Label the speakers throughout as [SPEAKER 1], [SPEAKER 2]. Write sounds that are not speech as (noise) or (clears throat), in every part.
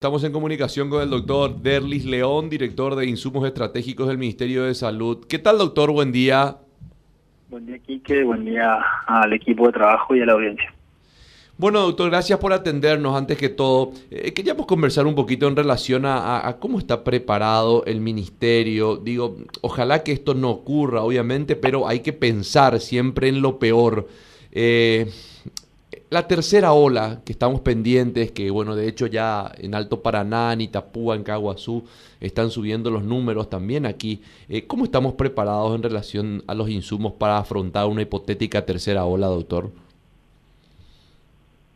[SPEAKER 1] Estamos en comunicación con el doctor Derlis León, director de Insumos Estratégicos del Ministerio de Salud. ¿Qué tal, doctor? Buen día.
[SPEAKER 2] Buen día, Quique. Buen día al equipo de trabajo y a la audiencia.
[SPEAKER 1] Bueno, doctor, gracias por atendernos. Antes que todo, eh, queríamos conversar un poquito en relación a, a, cómo está preparado el ministerio. Digo, ojalá que esto no ocurra, obviamente, pero hay que pensar siempre en lo peor. Eh, la tercera ola que estamos pendientes, que bueno, de hecho ya en Alto Paraná, en Itapúa, en Caguazú, están subiendo los números también aquí. Eh, ¿Cómo estamos preparados en relación a los insumos para afrontar una hipotética tercera ola, doctor?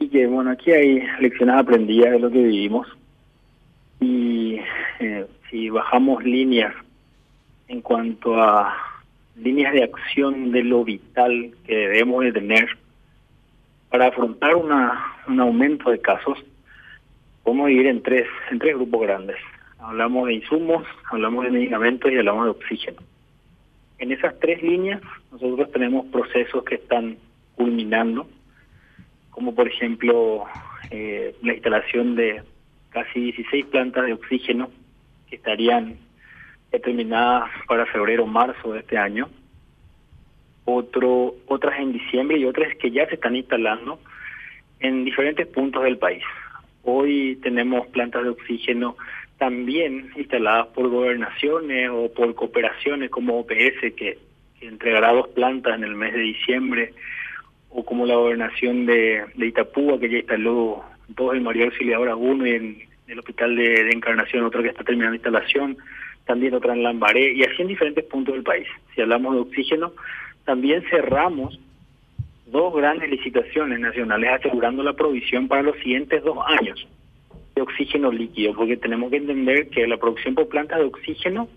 [SPEAKER 2] Y que bueno, aquí hay lecciones aprendidas de lo que vivimos. Y eh, si bajamos líneas en cuanto a líneas de acción de lo vital que debemos de tener para afrontar una, un aumento de casos, podemos dividir en tres, en tres grupos grandes. Hablamos de insumos, hablamos de medicamentos y hablamos de oxígeno. En esas tres líneas nosotros tenemos procesos que están culminando, como por ejemplo eh, la instalación de casi 16 plantas de oxígeno que estarían determinadas para febrero o marzo de este año otro, otras en diciembre y otras que ya se están instalando en diferentes puntos del país. Hoy tenemos plantas de oxígeno también instaladas por gobernaciones o por cooperaciones como OPS que, entregará dos plantas en el mes de diciembre o como la gobernación de, de Itapúa que ya instaló dos en María Auxiliadora uno en el Hospital de, de Encarnación otro que está terminando instalación, también otra en Lambaré y así en diferentes puntos del país. Si hablamos de oxígeno, también cerramos dos grandes licitaciones nacionales asegurando la provisión para los siguientes dos años de oxígeno líquido, porque tenemos que entender que la producción por plantas de oxígeno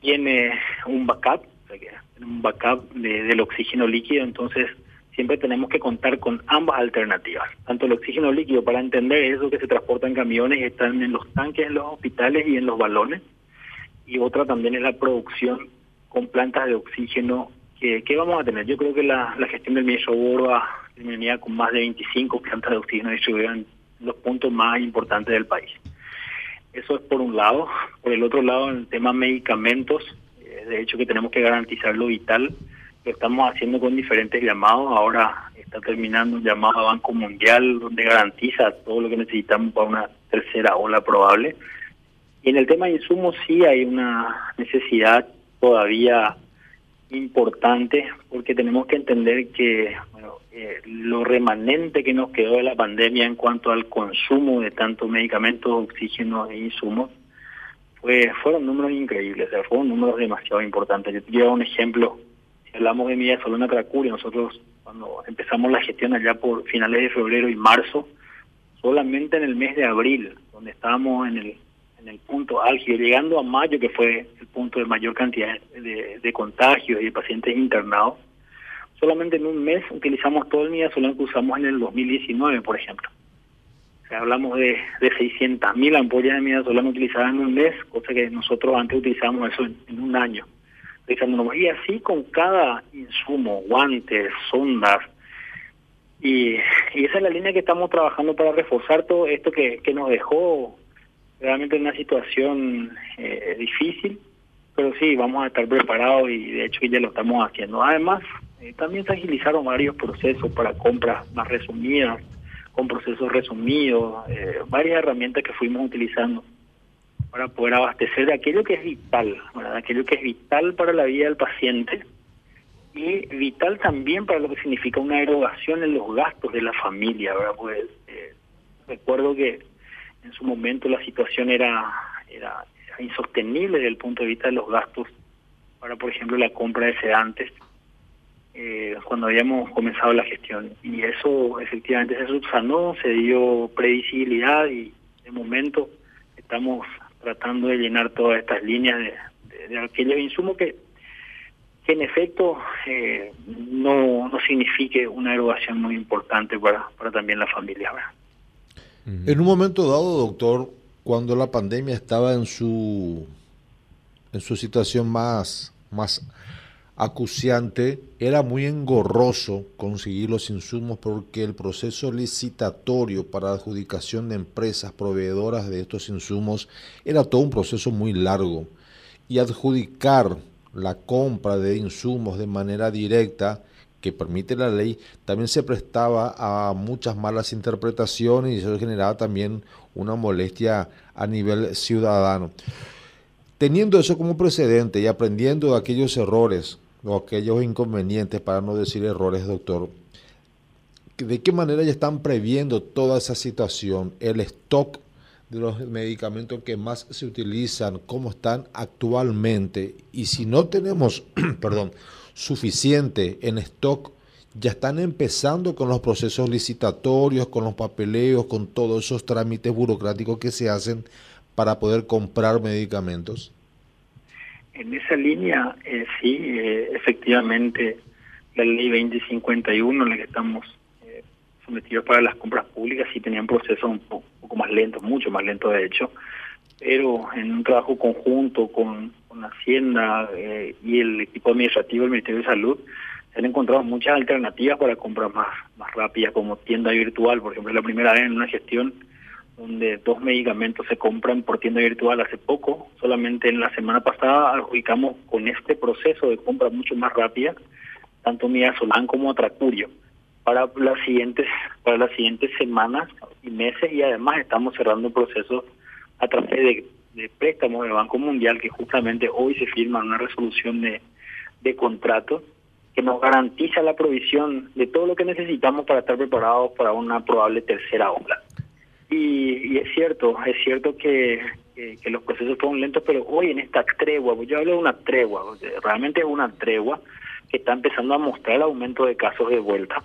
[SPEAKER 2] tiene un backup, un backup de, del oxígeno líquido, entonces siempre tenemos que contar con ambas alternativas, tanto el oxígeno líquido para entender eso que se transporta en camiones están en los tanques, en los hospitales y en los balones, y otra también es la producción con plantas de oxígeno ¿Qué, vamos a tener? Yo creo que la, gestión del ministro Borba terminaría con más de 25 plantas de oxígeno distribuidas en los puntos más importantes del país. Eso es por un lado. Por el otro lado, en el tema medicamentos, eh, de hecho que tenemos que garantizar lo vital, lo estamos haciendo con diferentes llamados. Ahora está terminando un llamado a Banco Mundial donde garantiza todo lo que necesitamos para una tercera ola probable. Y en el tema de insumos sí hay una necesidad todavía importante porque tenemos que entender que bueno, eh, lo remanente que nos quedó de la pandemia en cuanto al consumo de tantos medicamentos, oxígeno e insumos fue, fueron números increíbles, fueron números demasiado importantes. Yo te quiero un ejemplo, si hablamos de Milla Solona Cracuri, nosotros cuando empezamos la gestión allá por finales de febrero y marzo, solamente en el mes de abril, donde estábamos en el en el punto álgido, llegando a mayo, que fue punto de mayor cantidad de, contagios y de pacientes internados, solamente en un mes utilizamos todo el midazolam que usamos en el 2019, por ejemplo. Hablamos de, de 600.000 ampollas de midazolam utilizadas en un mes, cosa que nosotros antes utilizábamos eso en, un año. Y así con cada insumo, guantes, sondas, y, esa es la línea que estamos trabajando para reforzar todo esto que, que nos dejó realmente una situación eh, difícil, pero sí, vamos a estar preparados y de hecho ya lo estamos haciendo. Además, eh, también se agilizaron varios procesos para compras más resumidas, con procesos resumidos, eh, varias herramientas que fuimos utilizando para poder abastecer de aquello que es vital, ¿verdad? aquello que es vital para la vida del paciente y vital también para lo que significa una erogación en los gastos de la familia. ¿verdad? Pues, recuerdo que en su momento la situación era, era, insostenible desde el punto de vista de los gastos para, por ejemplo, la compra de sedantes eh, cuando habíamos comenzado la gestión. Y eso efectivamente se subsanó, se dio previsibilidad y de momento estamos tratando de llenar todas estas líneas de, de, aquellos insumos que, que en efecto eh, no, no signifique una erogación muy importante para, para también la familia.
[SPEAKER 3] En un momento dado, doctor, cuando la pandemia estaba en su en su situación más, más acuciante, era muy engorroso conseguir los insumos porque el proceso licitatorio para adjudicación de empresas proveedoras de estos insumos era todo un proceso muy largo. Y adjudicar la compra de insumos de manera directa que permite la ley, también se prestaba a muchas malas interpretaciones y eso generaba también una molestia a nivel ciudadano. Teniendo eso como precedente y aprendiendo de aquellos errores o aquellos inconvenientes, para no decir errores, doctor, ¿de qué manera ya están previendo toda esa situación? El stock de los medicamentos que más se utilizan, cómo están actualmente, y si no tenemos, (clears throat) perdón, suficiente en stock, ya están empezando con los procesos licitatorios, con los papeleos, con todos esos trámites burocráticos que se hacen para poder comprar medicamentos.
[SPEAKER 2] En esa línea, eh, sí, eh, efectivamente, la ley 2051 en la que estamos eh, sometidos para las compras públicas sí tenían procesos un poco, más lentos, mucho más lentos de hecho, pero en un trabajo conjunto con, con Hacienda y el equipo administrativo del Ministerio de Salud, se han encontrado muchas alternativas para compras más, más rápidas, como tienda virtual, por ejemplo, la primera vez en una gestión donde dos medicamentos se compran por tienda virtual hace poco. Solamente en la semana pasada adjudicamos con este proceso de compra mucho más rápida, tanto Midazolam como Atracurio, para las siguientes, para las siguientes semanas y meses, y además estamos cerrando procesos a través de, de préstamos del Banco Mundial, que justamente hoy se firma una resolución de, de contrato que nos garantiza la provisión de todo lo que necesitamos para estar preparados para una probable tercera ola. Y, es cierto, es cierto que, los procesos fueron lentos, pero hoy en esta tregua, yo hablo de una tregua, realmente es una tregua que está empezando a mostrar el aumento de casos de vuelta.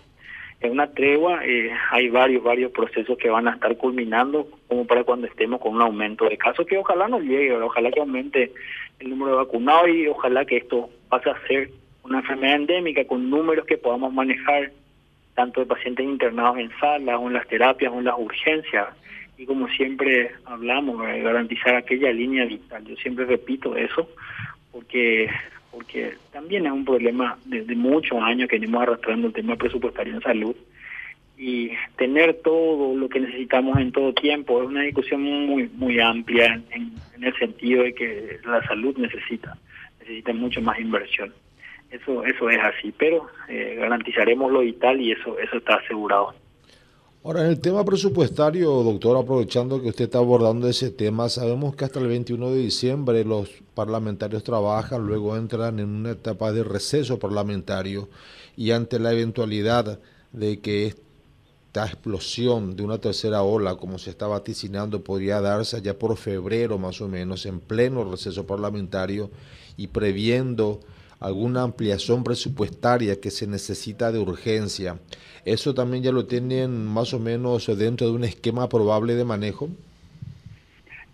[SPEAKER 2] En una tregua eh, hay varios, varios procesos que van a estar culminando como para cuando estemos con un aumento de casos que ojalá no llegue, ojalá que aumente el número de vacunados y ojalá que esto pase a ser una enfermedad endémica con números que podamos manejar tanto de pacientes internados en salas o en las terapias o en las urgencias. Y como siempre hablamos, garantizar aquella línea vital. Yo siempre repito eso porque porque también es un problema desde muchos años que venimos arrastrando el tema presupuestario en salud. Y tener todo lo que necesitamos en todo tiempo es una discusión muy muy amplia en, el sentido de que la salud necesita necesita mucho más inversión. Eso eso es así pero eh, garantizaremos lo vital y eso eso está asegurado
[SPEAKER 3] Ahora, en el tema presupuestario, doctor, aprovechando que usted está abordando ese tema, sabemos que hasta el 21 de diciembre los parlamentarios trabajan, luego entran en una etapa de receso parlamentario y ante la eventualidad de que esta explosión de una tercera ola, como se está vaticinando, podría darse ya por febrero más o menos, en pleno receso parlamentario y previendo alguna ampliación presupuestaria que se necesita de urgencia. ¿Eso también ya lo tienen más o menos dentro de un esquema probable de manejo?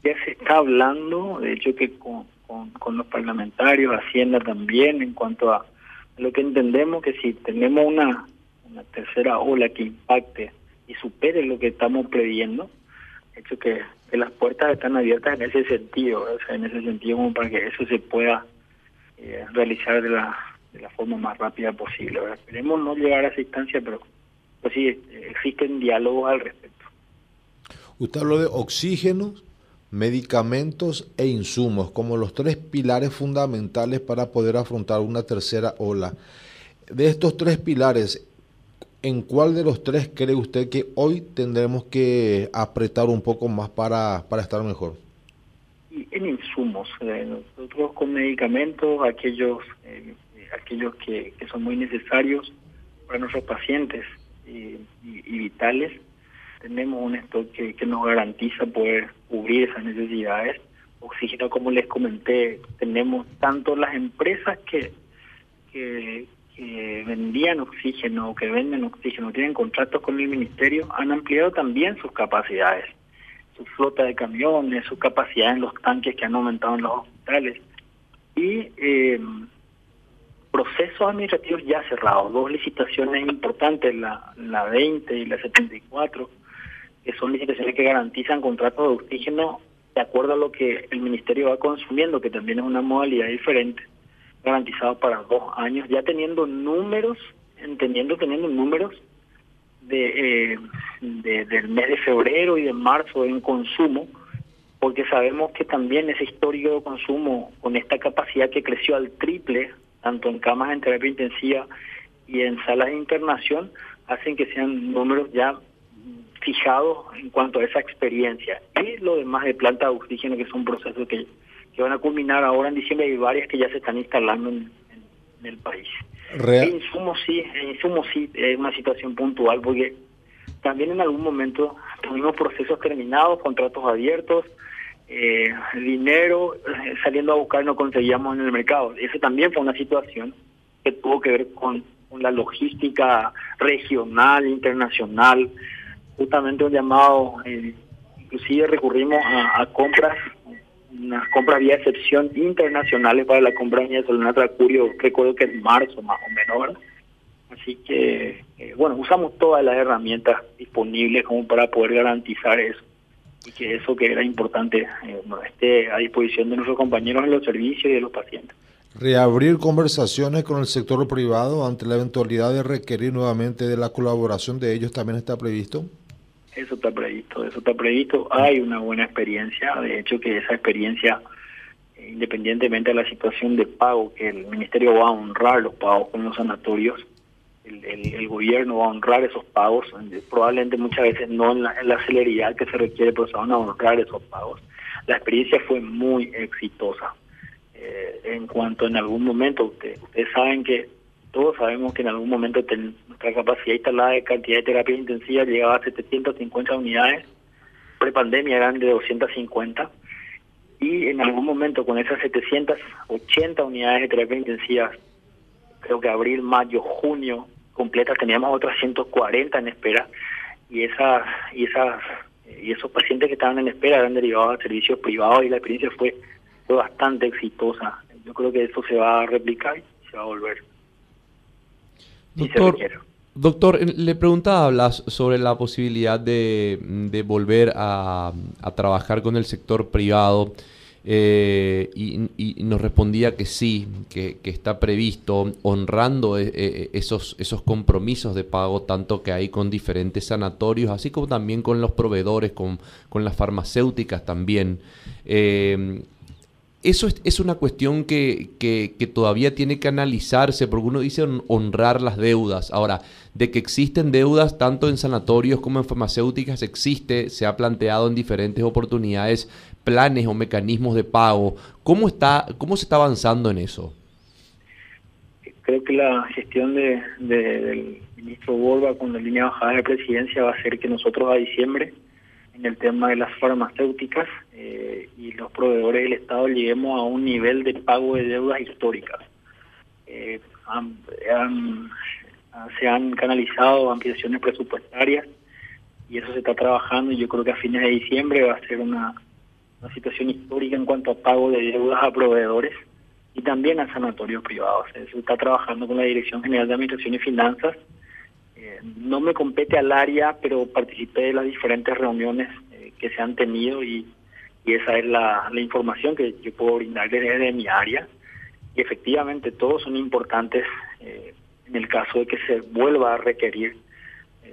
[SPEAKER 2] Ya se está hablando, de hecho que con, los parlamentarios, Hacienda también, en cuanto a lo que entendemos que si tenemos una, una tercera ola que impacte y supere lo que estamos previendo, de hecho que, que las puertas están abiertas en ese sentido, o sea, en ese sentido como para que eso se pueda eh, realizar de la, de la forma más rápida posible. Esperemos no llegar a esa instancia, pero pues sí, existen diálogos al respecto.
[SPEAKER 3] Usted habló de oxígenos, medicamentos e insumos como los tres pilares fundamentales para poder afrontar una tercera ola. De estos tres pilares, ¿en cuál de los tres cree usted que hoy tendremos que apretar un poco más para, para estar mejor?
[SPEAKER 2] En insumos. Eh, nosotros con medicamentos, aquellos eh, aquellos que, son muy necesarios para nuestros pacientes y, vitales, tenemos un stock que, que nos garantiza poder cubrir esas necesidades. Oxígeno, como les comenté, tenemos tanto las empresas que, que, que vendían oxígeno, que venden oxígeno, tienen contratos con el ministerio, han ampliado también sus capacidades su flota de camiones, su capacidad en los tanques que han aumentado en los hospitales. Y eh, procesos administrativos ya cerrados, dos licitaciones importantes, la, la 20 y la 74, que son licitaciones que garantizan contratos de oxígeno de acuerdo a lo que el ministerio va consumiendo, que también es una modalidad diferente, garantizado para dos años, ya teniendo números, entendiendo, teniendo números de, eh, del mes de febrero y de marzo en consumo, porque sabemos que también ese histórico de consumo, con esta capacidad que creció al triple, tanto en camas en terapia intensiva y en salas de internación, hacen que sean números ya fijados en cuanto a esa experiencia. Y lo demás de planta de oxígeno, que son procesos que, que van a culminar ahora en diciembre, y varias que ya se están instalando en, el país. En insumo sí, en insumo sí es una situación puntual, porque también en algún momento tuvimos procesos terminados, contratos abiertos, eh, dinero eh, saliendo a buscar no conseguíamos en el mercado. Eso también fue una situación que tuvo que ver con, la logística regional, internacional, justamente un llamado, eh, inclusive recurrimos a, compras, unas compras vía excepción internacionales para la compra de Solana Curio, recuerdo que en marzo más o menos, Así que, eh, bueno, usamos todas las herramientas disponibles como para poder garantizar eso y que eso que era importante eh, esté a disposición de nuestros compañeros en los servicios y de los pacientes.
[SPEAKER 3] Reabrir conversaciones con el sector privado ante la eventualidad de requerir nuevamente de la colaboración de ellos también está previsto.
[SPEAKER 2] Eso está previsto, eso está previsto. Hay una buena experiencia, de hecho que esa experiencia, independientemente de la situación de pago, que el ministerio va a honrar los pagos con los sanatorios, el, gobierno va a honrar esos pagos, probablemente muchas veces no en la, celeridad que se requiere, pero se van a honrar esos pagos. La experiencia fue muy exitosa. Eh, en cuanto en algún momento, ustedes saben que todos sabemos que en algún momento nuestra capacidad instalada de cantidad de terapia intensiva llegaba a 750 unidades, prepandemia eran de 250, y en algún momento con esas 780 unidades de terapia intensiva, creo que abril, mayo, junio completas, teníamos otras 140 en espera y esas y esas y esos pacientes que estaban en espera eran derivados a servicios privados y la experiencia fue, fue bastante exitosa. Yo creo que eso se va a replicar y se va a volver.
[SPEAKER 1] Doctor, doctor le preguntaba sobre la posibilidad de, de volver a, a trabajar con el sector privado. Eh, y, nos respondía que sí, que, está previsto, honrando eh, eh, esos, esos compromisos de pago, tanto que hay con diferentes sanatorios, así como también con los proveedores, con, con las farmacéuticas también. Eso es, una cuestión que, que, todavía tiene que analizarse, porque uno dice honrar las deudas. Ahora, de que existen deudas tanto en sanatorios como en farmacéuticas, existe, se ha planteado en diferentes oportunidades planes o mecanismos de pago. ¿Cómo, está, cómo se está avanzando en eso?
[SPEAKER 2] Creo que la gestión de, del ministro Borba con la línea bajada de presidencia va a ser que nosotros a diciembre, en el tema de las farmacéuticas eh, y los proveedores del Estado, lleguemos a un nivel de pago de deudas históricas. Eh, se han canalizado ampliaciones presupuestarias y eso se está trabajando y yo creo que a fines de diciembre va a ser una una situación histórica en cuanto a pago de deudas a proveedores y también a sanatorios privados. Se está trabajando con la Dirección General de Administración y Finanzas. Eh, no me compete al área, pero participé de las diferentes reuniones eh, que se han tenido y, esa es la, información que yo puedo brindar desde mi área. Y efectivamente todos son importantes eh, en el caso de que se vuelva a requerir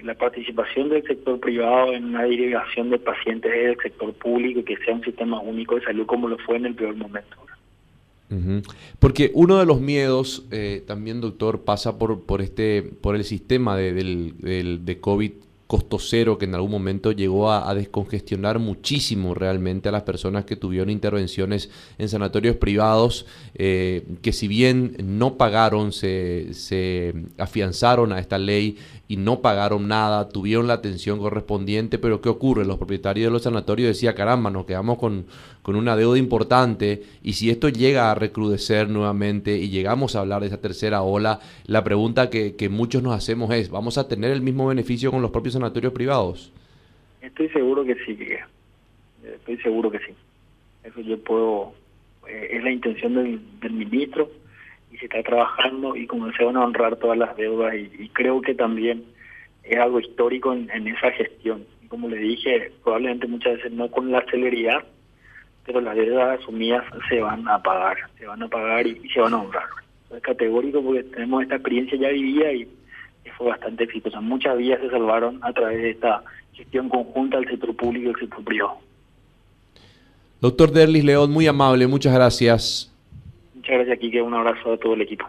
[SPEAKER 2] la participación del sector privado en una derivación de pacientes del sector público y que sea un sistema único de salud como lo fue en el peor momento.
[SPEAKER 1] Porque uno de los miedos, eh, también doctor, pasa por, por, este, por el sistema de, del, de COVID costo cero que en algún momento llegó a, descongestionar muchísimo realmente a las personas que tuvieron intervenciones en sanatorios privados, eh, que si bien no pagaron, se, se afianzaron a esta ley y no pagaron nada, tuvieron la atención correspondiente, pero ¿qué ocurre? Los propietarios de los sanatorios decían, caramba, nos quedamos con, con una deuda importante y si esto llega a recrudecer nuevamente y llegamos a hablar de esa tercera ola, la pregunta que, que muchos nos hacemos es, ¿vamos a tener el mismo beneficio con los propios sanatorios privados?
[SPEAKER 2] Estoy seguro que sí, estoy seguro que sí. Eso yo puedo, eh, es la intención del, del ministro y se está trabajando y como se van a honrar todas las deudas y, creo que también es algo histórico en, esa gestión. Y como le dije, probablemente muchas veces no con la celeridad, pero las deudas asumidas se van a pagar, se van a pagar y, se van a honrar. es categórico porque tenemos esta experiencia ya vivida y, fue bastante exitosa. Muchas vías se salvaron a través de esta gestión conjunta del sector público y el sector privado.
[SPEAKER 1] Doctor Derlis León, muy amable, muchas gracias.
[SPEAKER 2] Muchas gracias, Kike. Un abrazo a todo el equipo.